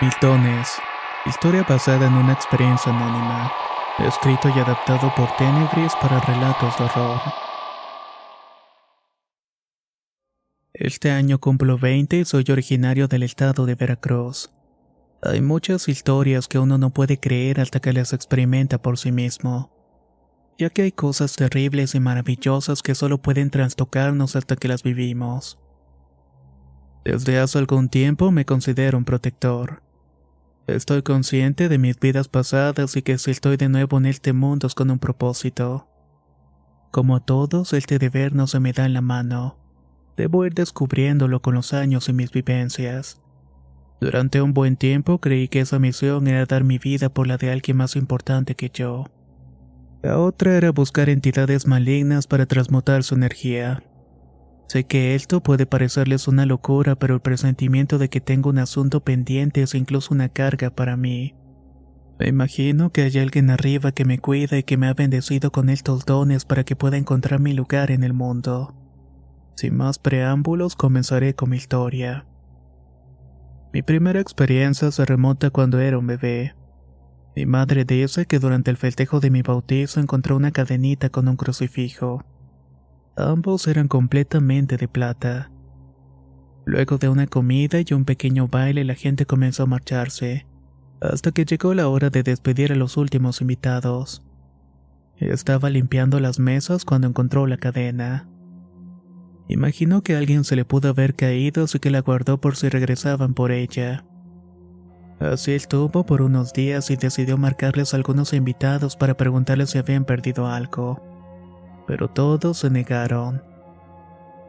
Miltones. Historia basada en una experiencia anónima. Escrito y adaptado por Tenebris para relatos de horror. Este año cumplo 20 y soy originario del estado de Veracruz. Hay muchas historias que uno no puede creer hasta que las experimenta por sí mismo. Ya que hay cosas terribles y maravillosas que solo pueden trastocarnos hasta que las vivimos. Desde hace algún tiempo me considero un protector. Estoy consciente de mis vidas pasadas y que si estoy de nuevo en este mundo es con un propósito. Como todos, este deber no se me da en la mano. Debo ir descubriéndolo con los años y mis vivencias. Durante un buen tiempo creí que esa misión era dar mi vida por la de alguien más importante que yo. La otra era buscar entidades malignas para transmutar su energía. Sé que esto puede parecerles una locura, pero el presentimiento de que tengo un asunto pendiente es incluso una carga para mí. Me imagino que hay alguien arriba que me cuida y que me ha bendecido con estos dones para que pueda encontrar mi lugar en el mundo. Sin más preámbulos, comenzaré con mi historia. Mi primera experiencia se remonta cuando era un bebé. Mi madre dice que durante el festejo de mi bautizo encontró una cadenita con un crucifijo. Ambos eran completamente de plata. Luego de una comida y un pequeño baile la gente comenzó a marcharse, hasta que llegó la hora de despedir a los últimos invitados. Estaba limpiando las mesas cuando encontró la cadena. Imaginó que alguien se le pudo haber caído, así que la guardó por si regresaban por ella. Así estuvo por unos días y decidió marcarles algunos invitados para preguntarles si habían perdido algo pero todos se negaron.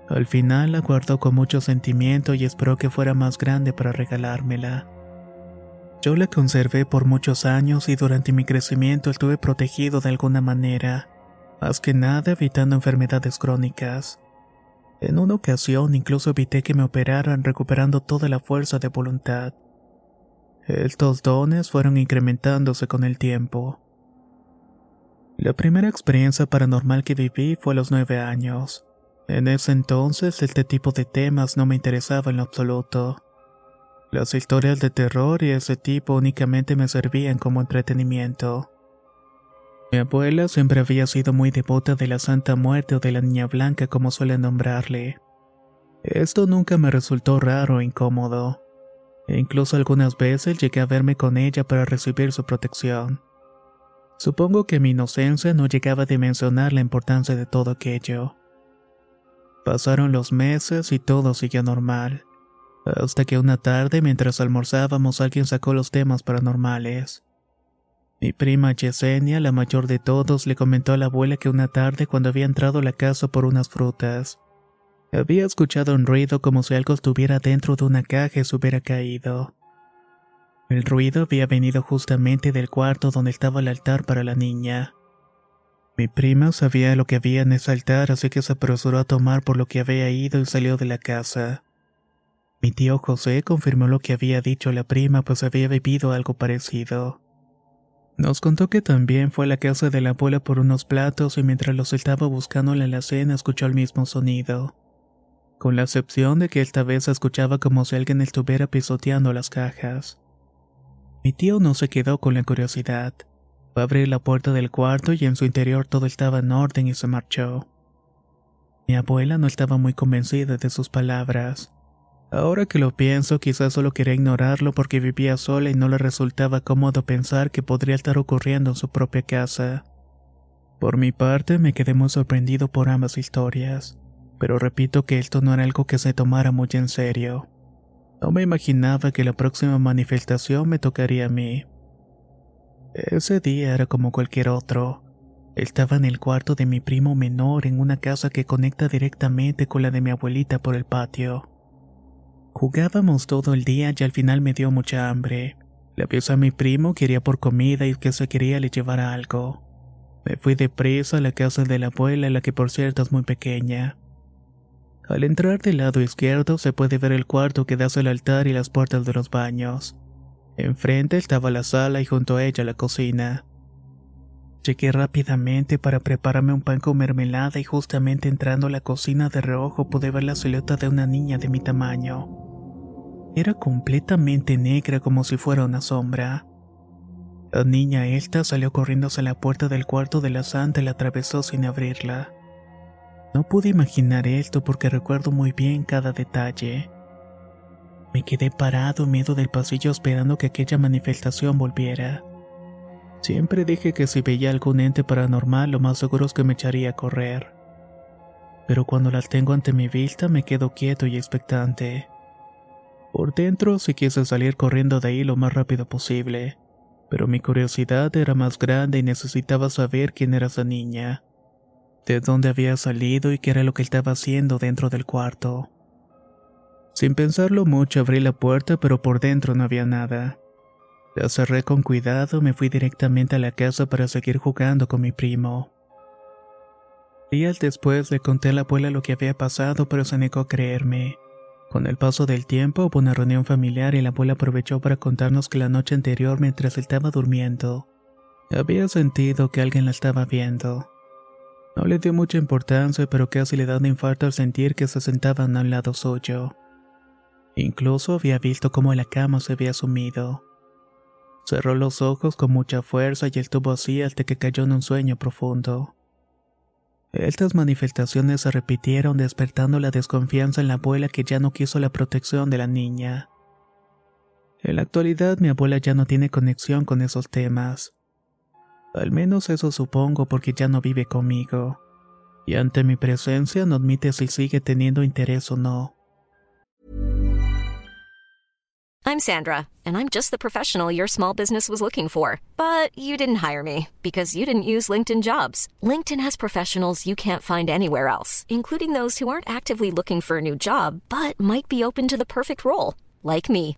Al final la guardó con mucho sentimiento y esperó que fuera más grande para regalármela. Yo la conservé por muchos años y durante mi crecimiento estuve protegido de alguna manera, más que nada evitando enfermedades crónicas. En una ocasión incluso evité que me operaran recuperando toda la fuerza de voluntad. Estos dones fueron incrementándose con el tiempo. La primera experiencia paranormal que viví fue a los nueve años. En ese entonces este tipo de temas no me interesaba en lo absoluto. Las historias de terror y ese tipo únicamente me servían como entretenimiento. Mi abuela siempre había sido muy devota de la Santa Muerte o de la Niña Blanca como suelen nombrarle. Esto nunca me resultó raro o incómodo. E incluso algunas veces llegué a verme con ella para recibir su protección. Supongo que mi inocencia no llegaba a dimensionar la importancia de todo aquello. Pasaron los meses y todo siguió normal. Hasta que una tarde, mientras almorzábamos, alguien sacó los temas paranormales. Mi prima Yesenia, la mayor de todos, le comentó a la abuela que una tarde, cuando había entrado a la casa por unas frutas, había escuchado un ruido como si algo estuviera dentro de una caja y se hubiera caído. El ruido había venido justamente del cuarto donde estaba el altar para la niña. Mi prima sabía lo que había en ese altar, así que se apresuró a tomar por lo que había ido y salió de la casa. Mi tío José confirmó lo que había dicho la prima, pues había bebido algo parecido. Nos contó que también fue a la casa de la abuela por unos platos y mientras los estaba buscando en la alacena escuchó el mismo sonido. Con la excepción de que esta vez escuchaba como si alguien estuviera pisoteando las cajas. Mi tío no se quedó con la curiosidad. Fue a abrir la puerta del cuarto y en su interior todo estaba en orden y se marchó. Mi abuela no estaba muy convencida de sus palabras. Ahora que lo pienso, quizás solo quería ignorarlo porque vivía sola y no le resultaba cómodo pensar que podría estar ocurriendo en su propia casa. Por mi parte, me quedé muy sorprendido por ambas historias, pero repito que esto no era algo que se tomara muy en serio. No me imaginaba que la próxima manifestación me tocaría a mí. Ese día era como cualquier otro. Estaba en el cuarto de mi primo menor en una casa que conecta directamente con la de mi abuelita por el patio. Jugábamos todo el día y al final me dio mucha hambre. Le avisé a mi primo que iría por comida y que se quería le llevara algo. Me fui deprisa a la casa de la abuela, la que por cierto es muy pequeña. Al entrar del lado izquierdo se puede ver el cuarto que da hacia altar y las puertas de los baños. Enfrente estaba la sala y junto a ella la cocina. Llegué rápidamente para prepararme un pan con mermelada y justamente entrando a la cocina de reojo pude ver la silueta de una niña de mi tamaño. Era completamente negra como si fuera una sombra. La niña esta salió corriendo hacia la puerta del cuarto de la santa y la atravesó sin abrirla. No pude imaginar esto porque recuerdo muy bien cada detalle. Me quedé parado en medio del pasillo esperando que aquella manifestación volviera. Siempre dije que si veía algún ente paranormal lo más seguro es que me echaría a correr. Pero cuando las tengo ante mi vista me quedo quieto y expectante. Por dentro sí quise salir corriendo de ahí lo más rápido posible, pero mi curiosidad era más grande y necesitaba saber quién era esa niña, de dónde había salido y qué era lo que estaba haciendo dentro del cuarto. Sin pensarlo mucho abrí la puerta pero por dentro no había nada. La cerré con cuidado, me fui directamente a la casa para seguir jugando con mi primo. Días después le conté a la abuela lo que había pasado, pero se negó a creerme. Con el paso del tiempo hubo una reunión familiar y la abuela aprovechó para contarnos que la noche anterior mientras estaba durmiendo, había sentido que alguien la estaba viendo. No le dio mucha importancia, pero casi le da un infarto al sentir que se sentaban a un lado suyo. Incluso había visto cómo la cama se había sumido. Cerró los ojos con mucha fuerza y estuvo así hasta que cayó en un sueño profundo. Estas manifestaciones se repitieron despertando la desconfianza en la abuela que ya no quiso la protección de la niña. En la actualidad mi abuela ya no tiene conexión con esos temas. Al menos eso supongo porque ya no vive conmigo. Y ante mi presencia no admite si sigue teniendo interés o no. I'm Sandra, and I'm just the professional your small business was looking for. But you didn't hire me because you didn't use LinkedIn jobs. LinkedIn has professionals you can't find anywhere else, including those who aren't actively looking for a new job but might be open to the perfect role, like me.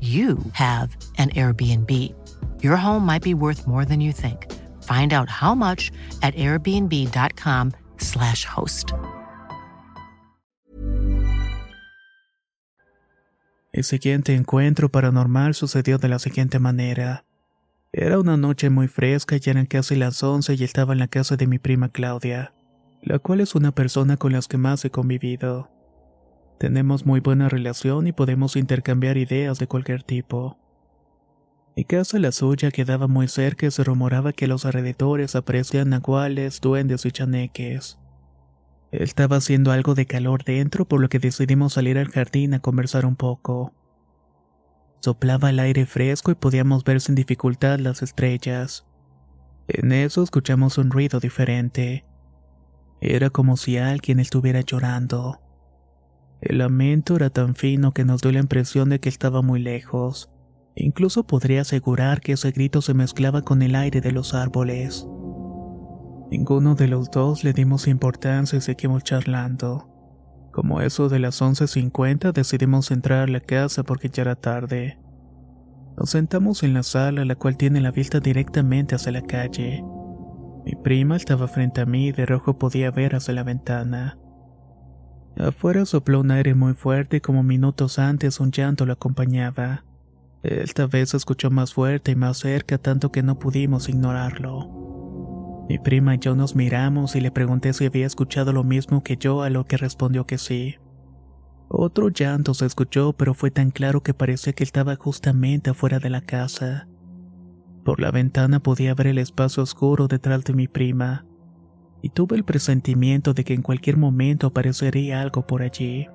you have an Airbnb. Your home might be worth more than you think. Find out how much at airbnb.com/slash host. El siguiente encuentro paranormal sucedió de la siguiente manera. Era una noche muy fresca y eran casi las once y estaba en la casa de mi prima Claudia, la cual es una persona con las que más he convivido. Tenemos muy buena relación y podemos intercambiar ideas de cualquier tipo. Mi casa, la suya, quedaba muy cerca y se rumoraba que los alrededores aparecían nahuales, duendes y chaneques. Estaba haciendo algo de calor dentro, por lo que decidimos salir al jardín a conversar un poco. Soplaba el aire fresco y podíamos ver sin dificultad las estrellas. En eso escuchamos un ruido diferente. Era como si alguien estuviera llorando. El lamento era tan fino que nos dio la impresión de que estaba muy lejos. Incluso podría asegurar que ese grito se mezclaba con el aire de los árboles. Ninguno de los dos le dimos importancia y seguimos charlando. Como eso de las 11.50 decidimos entrar a la casa porque ya era tarde. Nos sentamos en la sala, la cual tiene la vista directamente hacia la calle. Mi prima estaba frente a mí y de rojo podía ver hacia la ventana. Afuera sopló un aire muy fuerte como minutos antes un llanto lo acompañaba. Esta vez se escuchó más fuerte y más cerca tanto que no pudimos ignorarlo. Mi prima y yo nos miramos y le pregunté si había escuchado lo mismo que yo a lo que respondió que sí. Otro llanto se escuchó pero fue tan claro que parecía que estaba justamente afuera de la casa. Por la ventana podía ver el espacio oscuro detrás de mi prima y tuve el presentimiento de que en cualquier momento aparecería algo por allí.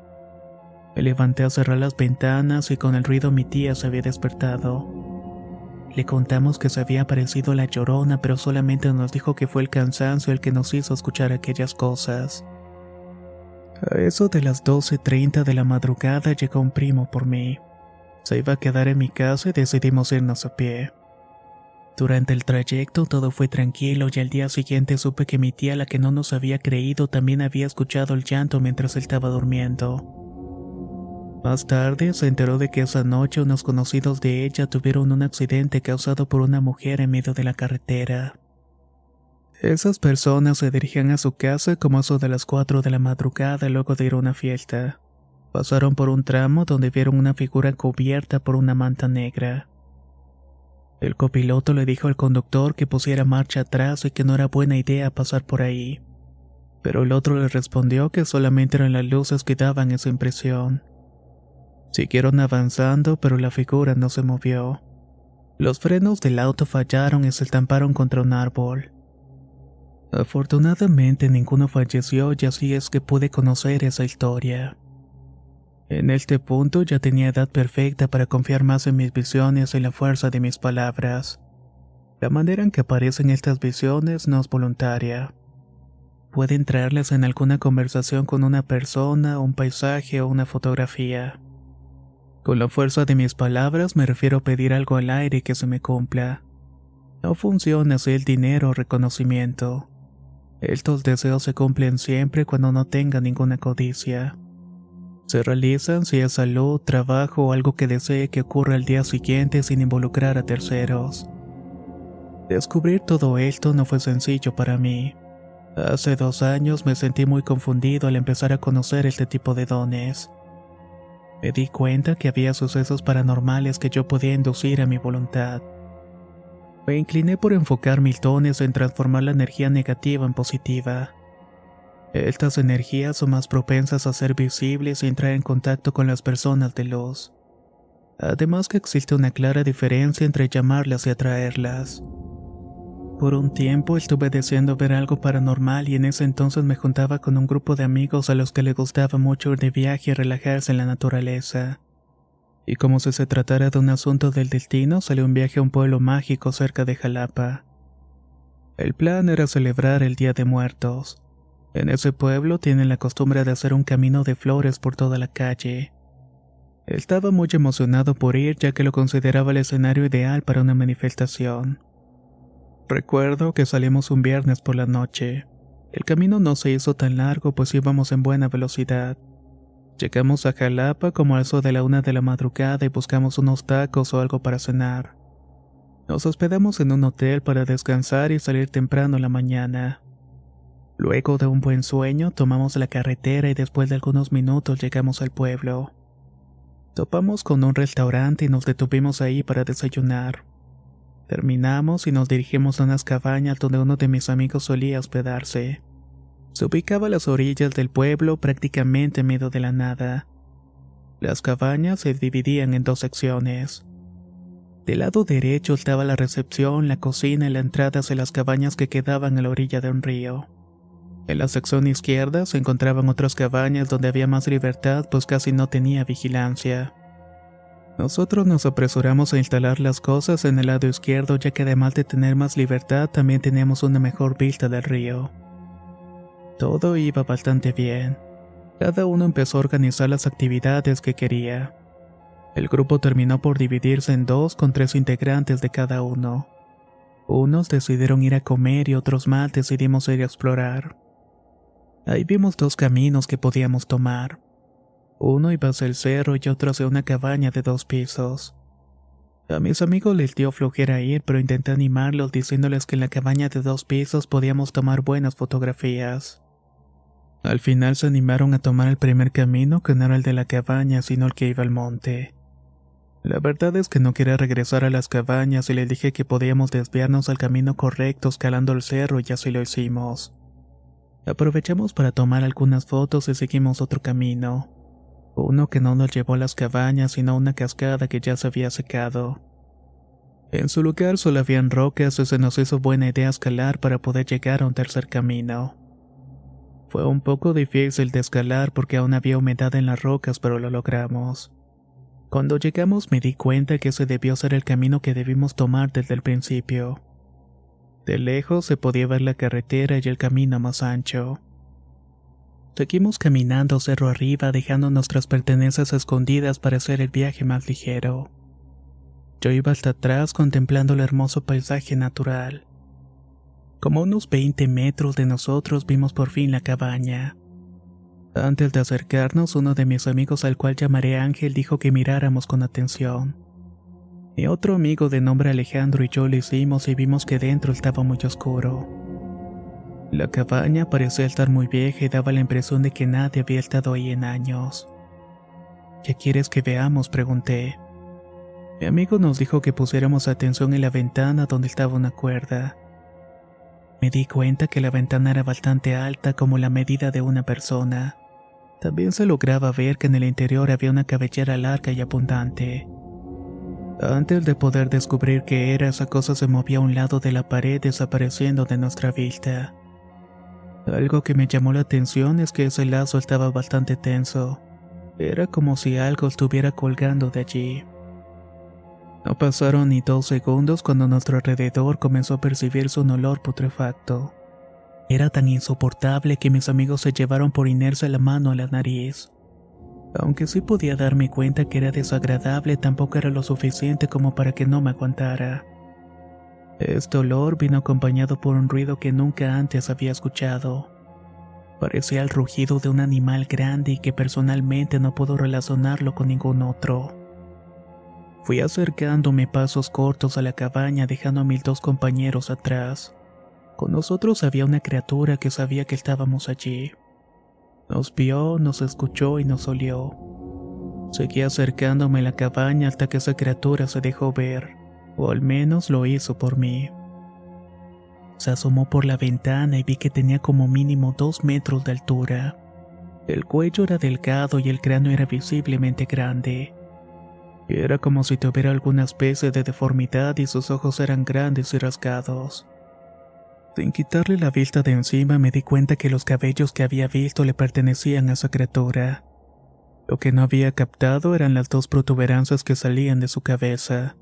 Me levanté a cerrar las ventanas y con el ruido mi tía se había despertado. Le contamos que se había aparecido la llorona, pero solamente nos dijo que fue el cansancio el que nos hizo escuchar aquellas cosas. A eso de las 12.30 de la madrugada llegó un primo por mí. Se iba a quedar en mi casa y decidimos irnos a pie. Durante el trayecto todo fue tranquilo y al día siguiente supe que mi tía, la que no nos había creído, también había escuchado el llanto mientras él estaba durmiendo. Más tarde se enteró de que esa noche unos conocidos de ella tuvieron un accidente causado por una mujer en medio de la carretera. Esas personas se dirigían a su casa como eso de las 4 de la madrugada luego de ir a una fiesta. Pasaron por un tramo donde vieron una figura cubierta por una manta negra. El copiloto le dijo al conductor que pusiera marcha atrás y que no era buena idea pasar por ahí. Pero el otro le respondió que solamente eran las luces que daban esa impresión. Siguieron avanzando, pero la figura no se movió. Los frenos del auto fallaron y se estamparon contra un árbol. Afortunadamente ninguno falleció y así es que pude conocer esa historia. En este punto ya tenía edad perfecta para confiar más en mis visiones y la fuerza de mis palabras. La manera en que aparecen estas visiones no es voluntaria. Pueden traerlas en alguna conversación con una persona, un paisaje o una fotografía. Con la fuerza de mis palabras me refiero a pedir algo al aire que se me cumpla. No funciona así el dinero o reconocimiento. Estos deseos se cumplen siempre cuando no tenga ninguna codicia. Se realizan si es salud, trabajo o algo que desee que ocurra al día siguiente sin involucrar a terceros. Descubrir todo esto no fue sencillo para mí. Hace dos años me sentí muy confundido al empezar a conocer este tipo de dones. Me di cuenta que había sucesos paranormales que yo podía inducir a mi voluntad. Me incliné por enfocar mis dones en transformar la energía negativa en positiva. Estas energías son más propensas a ser visibles y entrar en contacto con las personas de luz. Además que existe una clara diferencia entre llamarlas y atraerlas. Por un tiempo estuve deseando ver algo paranormal y en ese entonces me juntaba con un grupo de amigos a los que les gustaba mucho ir de viaje y relajarse en la naturaleza. Y como si se tratara de un asunto del destino, salió un viaje a un pueblo mágico cerca de Jalapa. El plan era celebrar el Día de Muertos. En ese pueblo tienen la costumbre de hacer un camino de flores por toda la calle. Estaba muy emocionado por ir ya que lo consideraba el escenario ideal para una manifestación. Recuerdo que salimos un viernes por la noche. El camino no se hizo tan largo pues íbamos en buena velocidad. Llegamos a Jalapa como a eso de la una de la madrugada y buscamos unos tacos o algo para cenar. Nos hospedamos en un hotel para descansar y salir temprano la mañana. Luego de un buen sueño, tomamos la carretera y después de algunos minutos llegamos al pueblo. Topamos con un restaurante y nos detuvimos ahí para desayunar. Terminamos y nos dirigimos a unas cabañas donde uno de mis amigos solía hospedarse. Se ubicaba a las orillas del pueblo prácticamente en medio de la nada. Las cabañas se dividían en dos secciones. Del lado derecho estaba la recepción, la cocina y la entrada hacia las cabañas que quedaban a la orilla de un río. En la sección izquierda se encontraban otras cabañas donde había más libertad pues casi no tenía vigilancia. Nosotros nos apresuramos a instalar las cosas en el lado izquierdo ya que además de tener más libertad también teníamos una mejor vista del río. Todo iba bastante bien. Cada uno empezó a organizar las actividades que quería. El grupo terminó por dividirse en dos con tres integrantes de cada uno. Unos decidieron ir a comer y otros más decidimos ir a explorar. Ahí vimos dos caminos que podíamos tomar. Uno iba hacia el cerro y otro hacia una cabaña de dos pisos. A mis amigos les dio flojera ir, pero intenté animarlos diciéndoles que en la cabaña de dos pisos podíamos tomar buenas fotografías. Al final se animaron a tomar el primer camino que no era el de la cabaña, sino el que iba al monte. La verdad es que no quería regresar a las cabañas y le dije que podíamos desviarnos al camino correcto escalando el cerro y así lo hicimos. Aprovechamos para tomar algunas fotos y seguimos otro camino. Uno que no nos llevó a las cabañas sino a una cascada que ya se había secado. En su lugar solo habían rocas y se nos hizo buena idea escalar para poder llegar a un tercer camino. Fue un poco difícil de escalar porque aún había humedad en las rocas, pero lo logramos. Cuando llegamos me di cuenta que ese debió ser el camino que debimos tomar desde el principio. De lejos se podía ver la carretera y el camino más ancho. Seguimos caminando cerro arriba dejando nuestras pertenencias escondidas para hacer el viaje más ligero. Yo iba hasta atrás contemplando el hermoso paisaje natural. Como unos 20 metros de nosotros vimos por fin la cabaña. Antes de acercarnos, uno de mis amigos al cual llamaré Ángel dijo que miráramos con atención. Mi otro amigo de nombre Alejandro y yo lo hicimos y vimos que dentro estaba muy oscuro. La cabaña parecía estar muy vieja y daba la impresión de que nadie había estado ahí en años. ¿Qué quieres que veamos? pregunté. Mi amigo nos dijo que pusiéramos atención en la ventana donde estaba una cuerda. Me di cuenta que la ventana era bastante alta como la medida de una persona. También se lograba ver que en el interior había una cabellera larga y abundante. Antes de poder descubrir qué era, esa cosa se movía a un lado de la pared desapareciendo de nuestra vista. Algo que me llamó la atención es que ese lazo estaba bastante tenso. Era como si algo estuviera colgando de allí. No pasaron ni dos segundos cuando a nuestro alrededor comenzó a percibirse un olor putrefacto. Era tan insoportable que mis amigos se llevaron por inercia la mano a la nariz. Aunque sí podía darme cuenta que era desagradable, tampoco era lo suficiente como para que no me aguantara. Este olor vino acompañado por un ruido que nunca antes había escuchado. Parecía el rugido de un animal grande y que personalmente no puedo relacionarlo con ningún otro. Fui acercándome pasos cortos a la cabaña dejando a mis dos compañeros atrás. Con nosotros había una criatura que sabía que estábamos allí. Nos vio, nos escuchó y nos olió. Seguí acercándome a la cabaña hasta que esa criatura se dejó ver o al menos lo hizo por mí. Se asomó por la ventana y vi que tenía como mínimo dos metros de altura. El cuello era delgado y el cráneo era visiblemente grande. Era como si tuviera alguna especie de deformidad y sus ojos eran grandes y rasgados. Sin quitarle la vista de encima me di cuenta que los cabellos que había visto le pertenecían a esa criatura. Lo que no había captado eran las dos protuberancias que salían de su cabeza.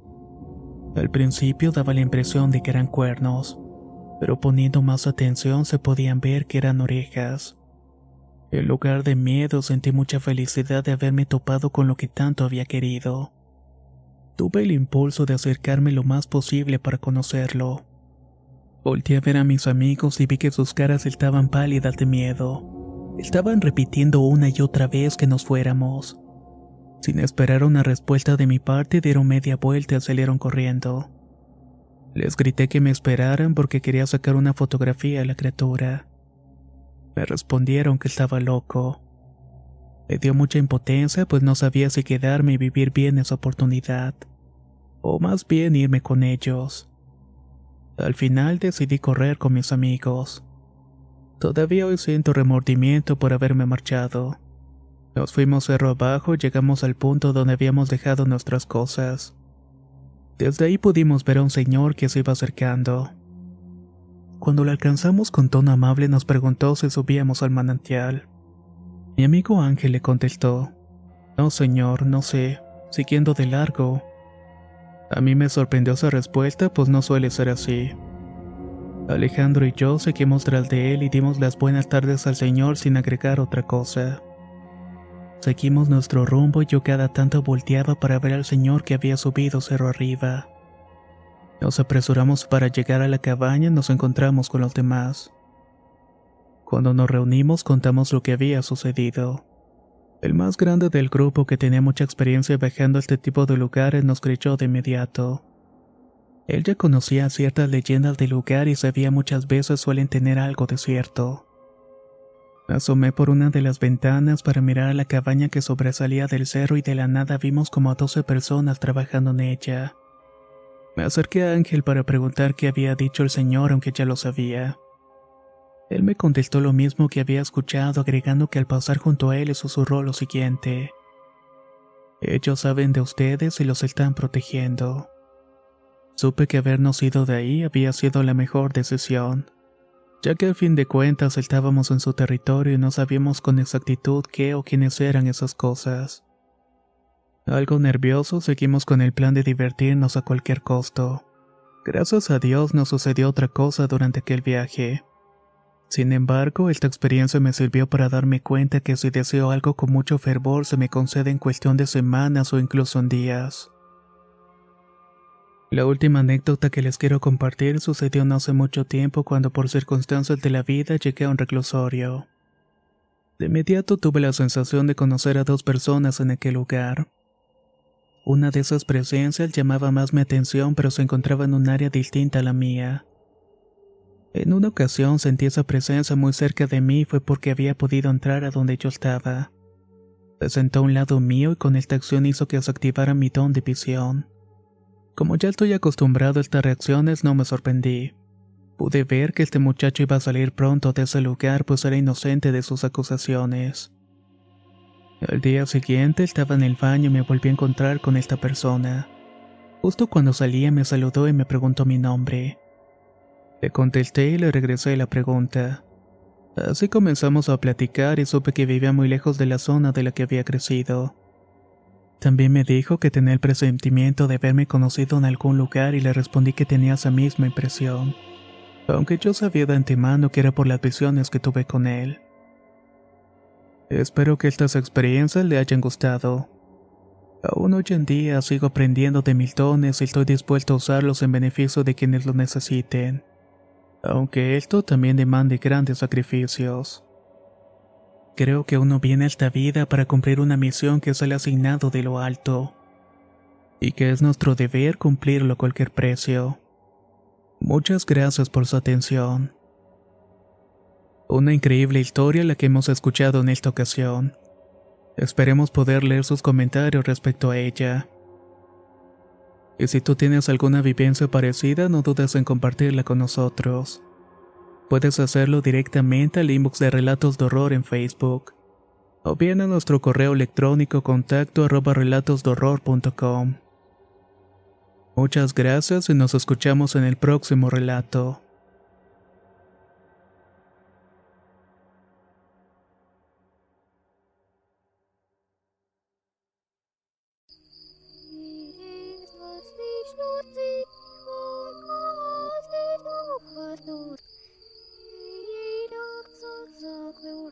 Al principio daba la impresión de que eran cuernos, pero poniendo más atención se podían ver que eran orejas. En lugar de miedo sentí mucha felicidad de haberme topado con lo que tanto había querido. Tuve el impulso de acercarme lo más posible para conocerlo. Volté a ver a mis amigos y vi que sus caras estaban pálidas de miedo. Estaban repitiendo una y otra vez que nos fuéramos. Sin esperar una respuesta de mi parte, dieron media vuelta y salieron corriendo. Les grité que me esperaran porque quería sacar una fotografía a la criatura. Me respondieron que estaba loco. Me dio mucha impotencia pues no sabía si quedarme y vivir bien esa oportunidad, o más bien irme con ellos. Al final decidí correr con mis amigos. Todavía hoy siento remordimiento por haberme marchado. Nos fuimos cerro abajo y llegamos al punto donde habíamos dejado nuestras cosas. Desde ahí pudimos ver a un señor que se iba acercando. Cuando lo alcanzamos con tono amable nos preguntó si subíamos al manantial. Mi amigo Ángel le contestó, No señor, no sé, siguiendo de largo. A mí me sorprendió esa respuesta, pues no suele ser así. Alejandro y yo seguimos tras de él y dimos las buenas tardes al señor sin agregar otra cosa. Seguimos nuestro rumbo y yo cada tanto volteaba para ver al señor que había subido cerro arriba. Nos apresuramos para llegar a la cabaña y nos encontramos con los demás. Cuando nos reunimos contamos lo que había sucedido. El más grande del grupo que tenía mucha experiencia viajando a este tipo de lugares nos creyó de inmediato. Él ya conocía ciertas leyendas del lugar y sabía muchas veces suelen tener algo de cierto. asomé por una de las ventanas para mirar a la cabaña que sobresalía del cerro y de la nada vimos como a 12 personas trabajando en ella. Me acerqué a Ángel para preguntar qué había dicho el señor aunque ya lo sabía. Él me contestó lo mismo que había escuchado agregando que al pasar junto a él susurró lo siguiente. Ellos saben de ustedes y los están protegiendo. Supe que habernos ido de ahí había sido la mejor decisión, ya que al fin de cuentas estábamos en su territorio y no sabíamos con exactitud qué o quiénes eran esas cosas. Algo nervioso, seguimos con el plan de divertirnos a cualquier costo. Gracias a Dios no sucedió otra cosa durante aquel viaje. Sin embargo, esta experiencia me sirvió para darme cuenta que si deseo algo con mucho fervor se me concede en cuestión de semanas o incluso en días. La última anécdota que les quiero compartir sucedió no hace mucho tiempo cuando por circunstancias de la vida llegué a un reclusorio. De inmediato tuve la sensación de conocer a dos personas en aquel lugar. Una de esas presencias llamaba más mi atención pero se encontraba en un área distinta a la mía. En una ocasión sentí esa presencia muy cerca de mí y fue porque había podido entrar a donde yo estaba. Se sentó a un lado mío y con esta acción hizo que se activara mi don de visión. Como ya estoy acostumbrado a estas reacciones, no me sorprendí. Pude ver que este muchacho iba a salir pronto de ese lugar, pues era inocente de sus acusaciones. Al día siguiente estaba en el baño y me volví a encontrar con esta persona. Justo cuando salía me saludó y me preguntó mi nombre. Le contesté y le regresé la pregunta. Así comenzamos a platicar y supe que vivía muy lejos de la zona de la que había crecido. También me dijo que tenía el presentimiento de haberme conocido en algún lugar y le respondí que tenía esa misma impresión, aunque yo sabía de antemano que era por las visiones que tuve con él. Espero que estas experiencias le hayan gustado. Aún hoy en día sigo aprendiendo de mil dones y estoy dispuesto a usarlos en beneficio de quienes lo necesiten, aunque esto también demande grandes sacrificios. Creo que uno viene a esta vida para cumplir una misión que es el asignado de lo alto, y que es nuestro deber cumplirlo a cualquier precio. Muchas gracias por su atención. Una increíble historia la que hemos escuchado en esta ocasión. Esperemos poder leer sus comentarios respecto a ella. Y si tú tienes alguna vivencia parecida, no dudes en compartirla con nosotros. Puedes hacerlo directamente al inbox de Relatos de Horror en Facebook o bien a nuestro correo electrónico contacto arroba relatosdehorror.com. Muchas gracias y nos escuchamos en el próximo relato. Lord, ye dogs of the